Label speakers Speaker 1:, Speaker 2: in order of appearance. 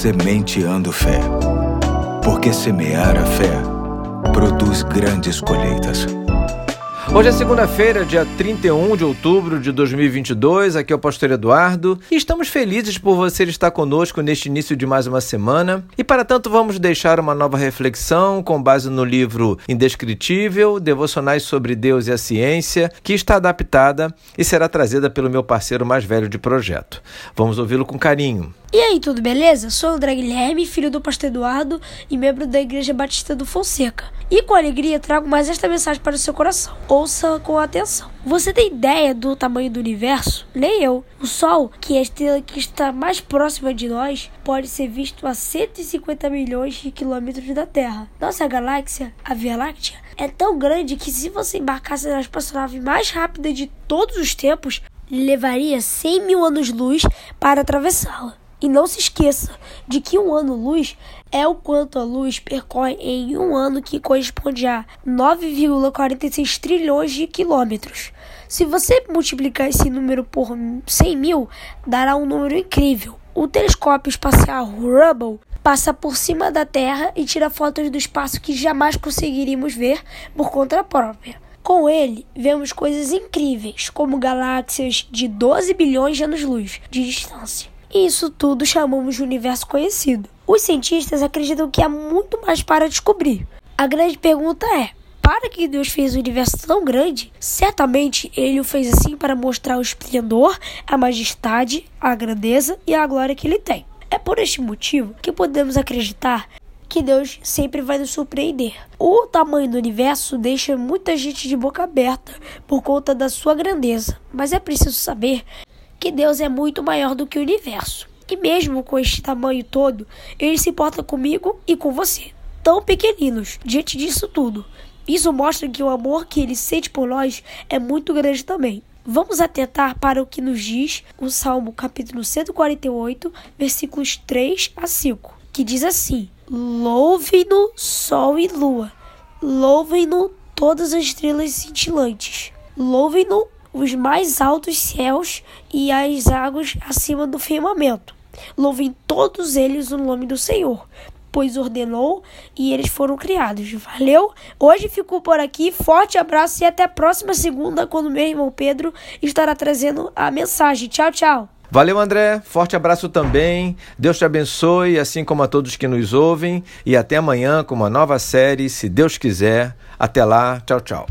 Speaker 1: Sementeando Fé. Porque semear a fé produz grandes colheitas.
Speaker 2: Hoje é segunda-feira, dia 31 de outubro de 2022. Aqui é o Pastor Eduardo e estamos felizes por você estar conosco neste início de mais uma semana. E para tanto, vamos deixar uma nova reflexão com base no livro Indescritível Devocionais sobre Deus e a Ciência, que está adaptada e será trazida pelo meu parceiro mais velho de projeto. Vamos ouvi-lo com carinho.
Speaker 3: E aí, tudo beleza? Sou o André Guilherme, filho do pastor Eduardo e membro da Igreja Batista do Fonseca. E com alegria trago mais esta mensagem para o seu coração. Ouça com atenção. Você tem ideia do tamanho do universo? Nem eu. O Sol, que é a estrela que está mais próxima de nós, pode ser visto a 150 milhões de quilômetros da Terra. Nossa galáxia, a Via Láctea, é tão grande que se você embarcasse na espaçonave mais rápida de todos os tempos, levaria 100 mil anos-luz para atravessá-la. E não se esqueça de que um ano-luz é o quanto a luz percorre em um ano, que corresponde a 9,46 trilhões de quilômetros. Se você multiplicar esse número por 100 mil, dará um número incrível. O telescópio espacial Hubble passa por cima da Terra e tira fotos do espaço que jamais conseguiríamos ver por conta própria. Com ele, vemos coisas incríveis, como galáxias de 12 bilhões de anos-luz de distância. E isso tudo chamamos de universo conhecido. Os cientistas acreditam que há muito mais para descobrir. A grande pergunta é: para que Deus fez o universo tão grande, certamente ele o fez assim para mostrar o esplendor, a majestade, a grandeza e a glória que ele tem. É por este motivo que podemos acreditar que Deus sempre vai nos surpreender. O tamanho do universo deixa muita gente de boca aberta por conta da sua grandeza, mas é preciso saber que Deus é muito maior do que o universo. E mesmo com este tamanho todo, ele se importa comigo e com você, tão pequeninos, diante disso tudo. Isso mostra que o amor que ele sente por nós é muito grande também. Vamos atentar para o que nos diz o Salmo capítulo 148, versículos 3 a 5, que diz assim: Louve-no sol e lua, louvem-no todas as estrelas cintilantes, louvem-no os mais altos céus e as águas acima do firmamento. Louvem todos eles o nome do Senhor, pois ordenou e eles foram criados. Valeu? Hoje ficou por aqui. Forte abraço e até a próxima segunda, quando meu irmão Pedro estará trazendo a mensagem. Tchau, tchau.
Speaker 2: Valeu, André. Forte abraço também. Deus te abençoe, assim como a todos que nos ouvem. E até amanhã com uma nova série, se Deus quiser. Até lá. Tchau, tchau.